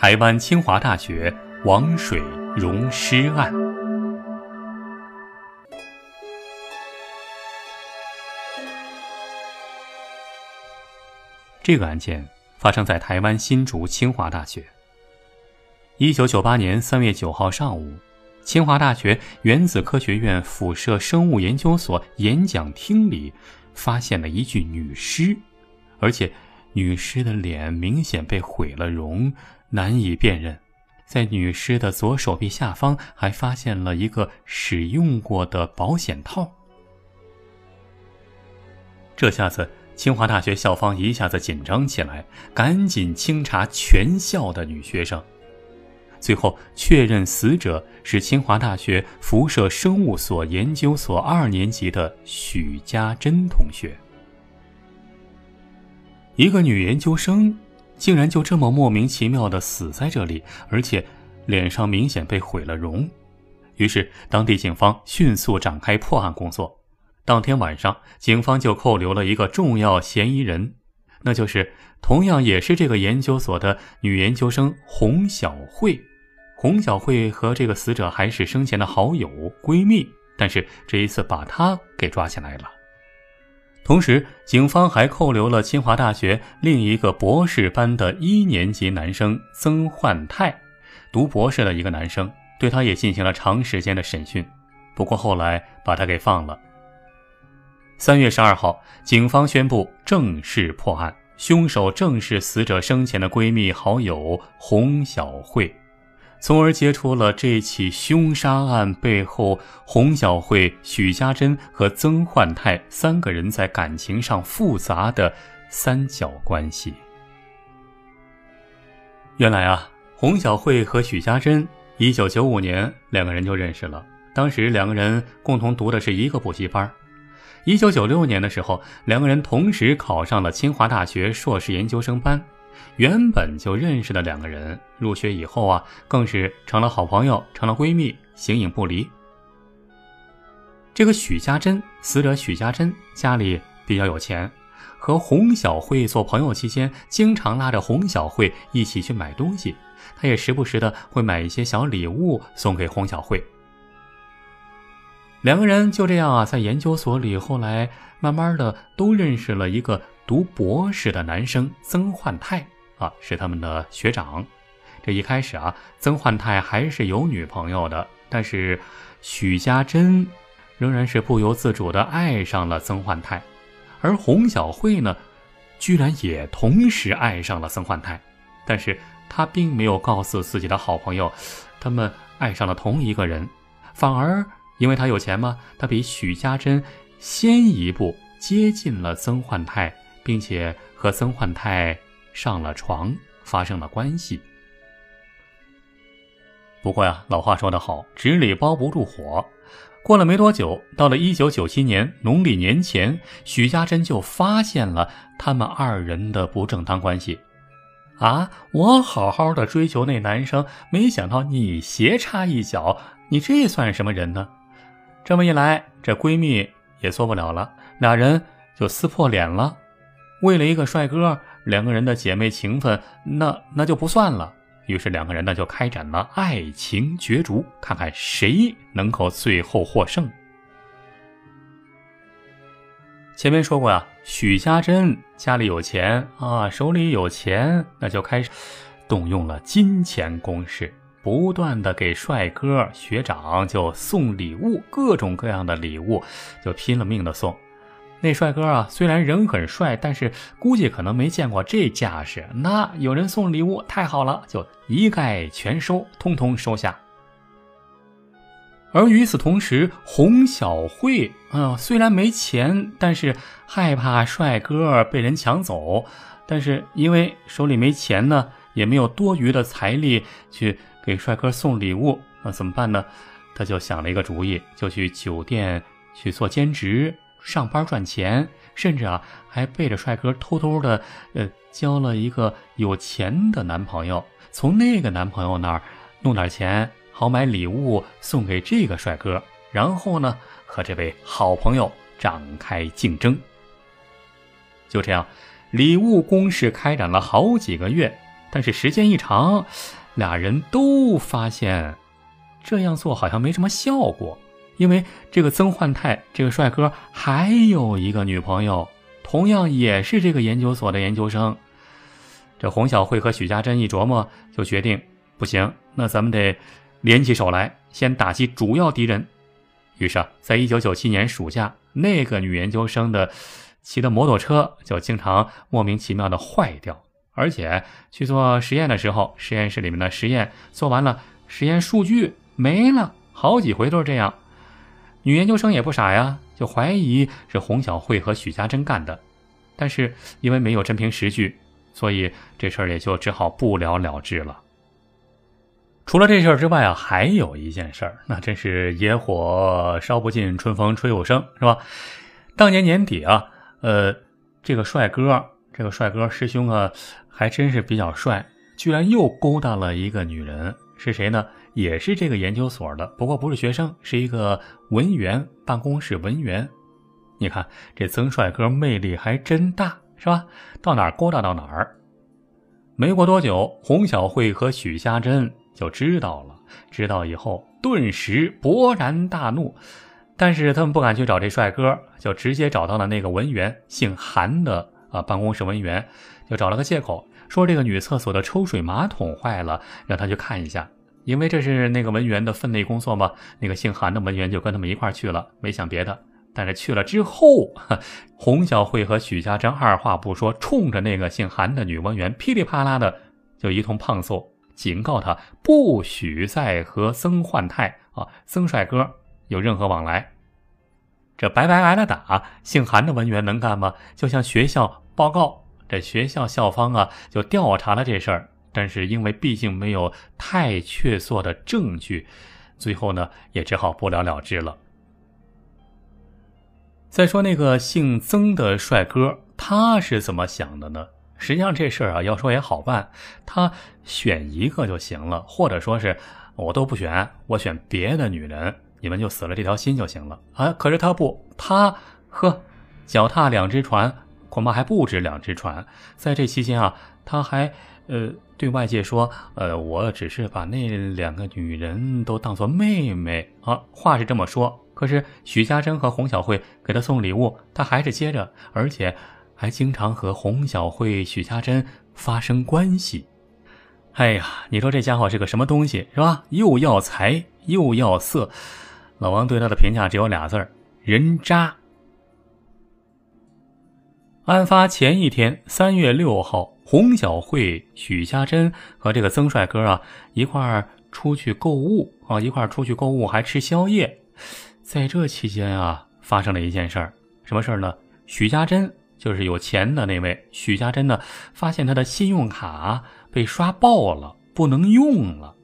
台湾清华大学王水溶尸案。这个案件发生在台湾新竹清华大学。一九九八年三月九号上午，清华大学原子科学院辐射生物研究所演讲厅里，发现了一具女尸，而且女尸的脸明显被毁了容，难以辨认。在女尸的左手臂下方，还发现了一个使用过的保险套。这下子。清华大学校方一下子紧张起来，赶紧清查全校的女学生，最后确认死者是清华大学辐射生物所研究所二年级的许家珍同学。一个女研究生，竟然就这么莫名其妙的死在这里，而且脸上明显被毁了容。于是，当地警方迅速展开破案工作。当天晚上，警方就扣留了一个重要嫌疑人，那就是同样也是这个研究所的女研究生洪小慧。洪小慧和这个死者还是生前的好友闺蜜，但是这一次把她给抓起来了。同时，警方还扣留了清华大学另一个博士班的一年级男生曾焕泰，读博士的一个男生，对他也进行了长时间的审讯，不过后来把他给放了。三月十二号，警方宣布正式破案，凶手正是死者生前的闺蜜好友洪小慧，从而揭出了这起凶杀案背后洪小慧、许家珍和曾焕泰三个人在感情上复杂的三角关系。原来啊，洪小慧和许家珍一九九五年两个人就认识了，当时两个人共同读的是一个补习班。一九九六年的时候，两个人同时考上了清华大学硕士研究生班。原本就认识的两个人，入学以后啊，更是成了好朋友，成了闺蜜，形影不离。这个许家珍，死者许家珍家里比较有钱，和洪小慧做朋友期间，经常拉着洪小慧一起去买东西，他也时不时的会买一些小礼物送给洪小慧。两个人就这样啊，在研究所里，后来慢慢的都认识了一个读博士的男生曾焕泰啊，是他们的学长。这一开始啊，曾焕泰还是有女朋友的，但是许家珍仍然是不由自主的爱上了曾焕泰，而洪小慧呢，居然也同时爱上了曾焕泰，但是她并没有告诉自己的好朋友，他们爱上了同一个人，反而。因为他有钱吗？他比许家珍先一步接近了曾焕泰，并且和曾焕泰上了床，发生了关系。不过呀，老话说得好，纸里包不住火。过了没多久，到了一九九七年农历年前，许家珍就发现了他们二人的不正当关系。啊！我好好的追求那男生，没想到你斜插一脚，你这算什么人呢？这么一来，这闺蜜也做不了了，俩人就撕破脸了。为了一个帅哥，两个人的姐妹情分那那就不算了。于是两个人呢就开展了爱情角逐，看看谁能够最后获胜。前面说过呀，许家珍家里有钱啊，手里有钱，那就开始动用了金钱攻势。不断的给帅哥学长就送礼物，各种各样的礼物，就拼了命的送。那帅哥啊，虽然人很帅，但是估计可能没见过这架势。那有人送礼物，太好了，就一概全收，通通收下。而与此同时，洪小慧啊，虽然没钱，但是害怕帅哥被人抢走，但是因为手里没钱呢，也没有多余的财力去。给帅哥送礼物，那怎么办呢？他就想了一个主意，就去酒店去做兼职，上班赚钱，甚至啊还背着帅哥偷偷的呃交了一个有钱的男朋友，从那个男朋友那儿弄点钱，好买礼物送给这个帅哥，然后呢和这位好朋友展开竞争。就这样，礼物攻势开展了好几个月。但是时间一长，俩人都发现这样做好像没什么效果，因为这个曾焕泰这个帅哥还有一个女朋友，同样也是这个研究所的研究生。这洪小慧和许家珍一琢磨，就决定不行，那咱们得联起手来，先打击主要敌人。于是啊，在一九九七年暑假，那个女研究生的骑的摩托车就经常莫名其妙的坏掉，而且去做实验的时候，实验室里面的实验做完了，实验数据没了，好几回都是这样。女研究生也不傻呀，就怀疑是洪小慧和许家珍干的，但是因为没有真凭实据。所以这事儿也就只好不了了之了。除了这事儿之外啊，还有一件事儿，那真是野火烧不尽，春风吹又生，是吧？当年年底啊，呃，这个帅哥，这个帅哥师兄啊，还真是比较帅，居然又勾搭了一个女人，是谁呢？也是这个研究所的，不过不是学生，是一个文员，办公室文员。你看这曾帅哥魅力还真大。是吧？到哪儿勾搭到哪儿。没过多久，洪小慧和许家珍就知道了。知道以后，顿时勃然大怒。但是他们不敢去找这帅哥，就直接找到了那个文员，姓韩的啊，办公室文员，就找了个借口，说这个女厕所的抽水马桶坏了，让他去看一下。因为这是那个文员的分内工作嘛，那个姓韩的文员就跟他们一块去了，没想别的。但是去了之后，洪小慧和许家珍二话不说，冲着那个姓韩的女文员噼里啪啦的就一通胖揍，警告他不许再和曾焕泰啊曾帅哥有任何往来。这白白挨了打，姓韩的文员能干吗？就向学校报告，这学校校方啊就调查了这事儿，但是因为毕竟没有太确凿的证据，最后呢也只好不了了之了。再说那个姓曾的帅哥，他是怎么想的呢？实际上这事儿啊，要说也好办，他选一个就行了，或者说是我都不选，我选别的女人，你们就死了这条心就行了啊。可是他不，他呵，脚踏两只船，恐怕还不止两只船。在这期间啊，他还呃对外界说，呃，我只是把那两个女人都当做妹妹啊，话是这么说。可是许家珍和洪小慧给他送礼物，他还是接着，而且还经常和洪小慧、许家珍发生关系。哎呀，你说这家伙是个什么东西，是吧？又要财又要色，老王对他的评价只有俩字儿：人渣。案发前一天，三月六号，洪小慧、许家珍和这个曾帅哥啊一块儿出去购物啊，一块儿出去购物还吃宵夜。在这期间啊，发生了一件事儿，什么事儿呢？许家珍就是有钱的那位许家珍呢，发现他的信用卡被刷爆了，不能用了。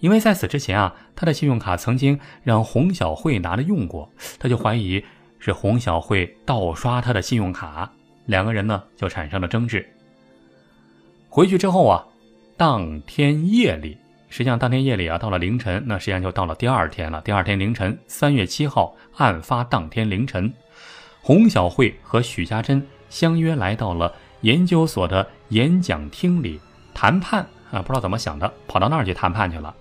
因为在此之前啊，他的信用卡曾经让洪小慧拿着用过，他就怀疑是洪小慧盗刷他的信用卡，两个人呢就产生了争执。回去之后啊，当天夜里。实际上，当天夜里啊，到了凌晨，那实际上就到了第二天了。第二天凌晨，三月七号，案发当天凌晨，洪小慧和许家珍相约来到了研究所的演讲厅里谈判啊，不知道怎么想的，跑到那儿去谈判去了。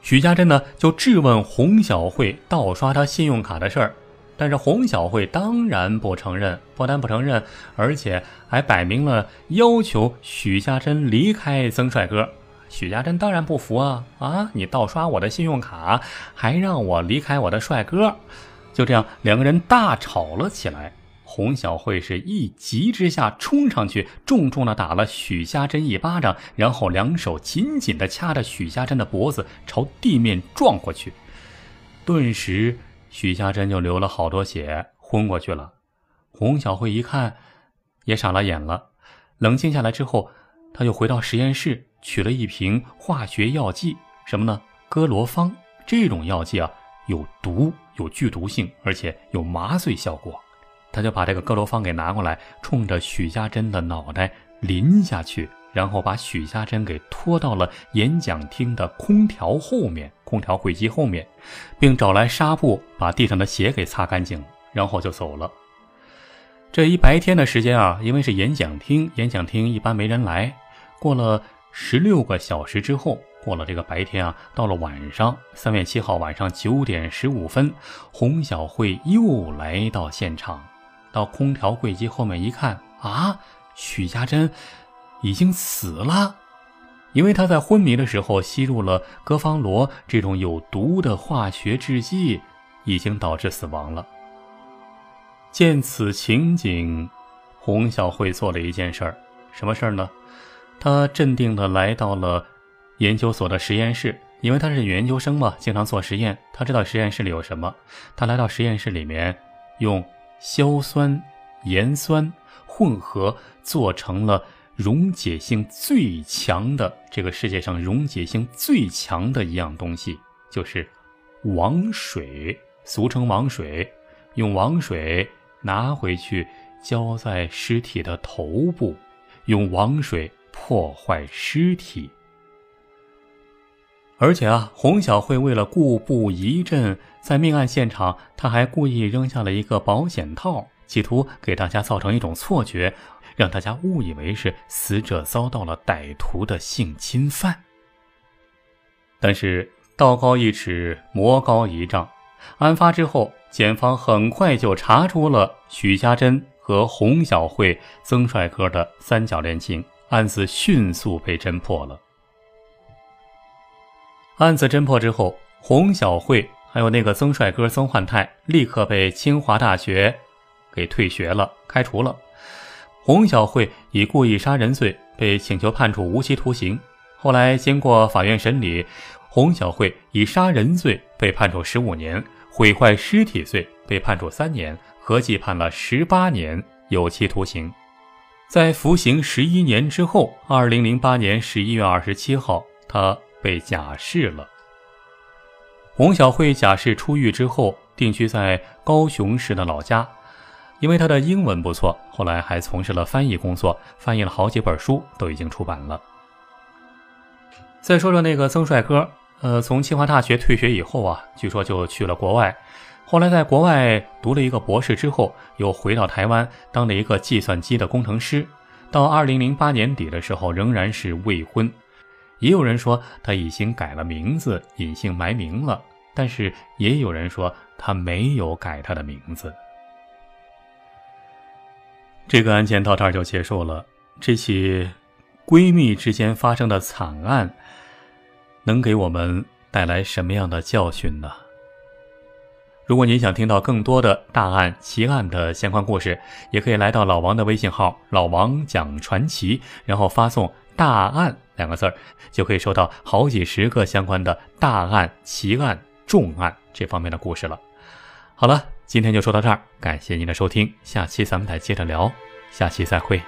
许家珍呢，就质问洪小慧盗刷他信用卡的事儿，但是洪小慧当然不承认，不但不承认，而且还摆明了要求许家珍离开曾帅哥。许家珍当然不服啊！啊，你盗刷我的信用卡，还让我离开我的帅哥，就这样，两个人大吵了起来。洪小慧是一急之下冲上去，重重的打了许家珍一巴掌，然后两手紧紧的掐着许家珍的脖子，朝地面撞过去。顿时，许家珍就流了好多血，昏过去了。洪小慧一看，也傻了眼了。冷静下来之后，他就回到实验室。取了一瓶化学药剂，什么呢？哥罗芳这种药剂啊，有毒，有剧毒性，而且有麻醉效果。他就把这个哥罗芳给拿过来，冲着许家珍的脑袋淋下去，然后把许家珍给拖到了演讲厅的空调后面，空调柜机后面，并找来纱布把地上的血给擦干净，然后就走了。这一白天的时间啊，因为是演讲厅，演讲厅一般没人来。过了十六个小时之后，过了这个白天啊，到了晚上，三月七号晚上九点十五分，洪小慧又来到现场，到空调柜机后面一看啊，许家珍已经死了，因为他在昏迷的时候吸入了戈方罗这种有毒的化学制剂，已经导致死亡了。见此情景，洪小慧做了一件事儿，什么事儿呢？她镇定地来到了研究所的实验室，因为她是研究生嘛，经常做实验。她知道实验室里有什么。她来到实验室里面，用硝酸、盐酸混合做成了溶解性最强的这个世界上溶解性最强的一样东西，就是王水，俗称王水。用王水。拿回去浇在尸体的头部，用王水破坏尸体。而且啊，洪小慧为了故布疑阵，在命案现场，他还故意扔下了一个保险套，企图给大家造成一种错觉，让大家误以为是死者遭到了歹徒的性侵犯。但是道高一尺，魔高一丈。案发之后，检方很快就查出了许家珍和洪小慧、曾帅哥的三角恋情，案子迅速被侦破了。案子侦破之后，洪小慧还有那个曾帅哥曾焕泰立刻被清华大学给退学了、开除了。洪小慧以故意杀人罪被请求判处无期徒刑，后来经过法院审理。洪小慧以杀人罪被判处十五年，毁坏尸体罪被判处三年，合计判了十八年有期徒刑。在服刑十一年之后，二零零八年十一月二十七号，他被假释了。洪小慧假释出狱之后，定居在高雄市的老家，因为他的英文不错，后来还从事了翻译工作，翻译了好几本书，都已经出版了。再说说那个曾帅哥。呃，从清华大学退学以后啊，据说就去了国外，后来在国外读了一个博士之后，又回到台湾当了一个计算机的工程师。到二零零八年底的时候，仍然是未婚。也有人说他已经改了名字，隐姓埋名了，但是也有人说他没有改他的名字。这个案件到这儿就结束了。这起闺蜜之间发生的惨案。能给我们带来什么样的教训呢？如果您想听到更多的大案奇案的相关故事，也可以来到老王的微信号“老王讲传奇”，然后发送“大案”两个字儿，就可以收到好几十个相关的大案、奇案、重案这方面的故事了。好了，今天就说到这儿，感谢您的收听，下期咱们再接着聊，下期再会。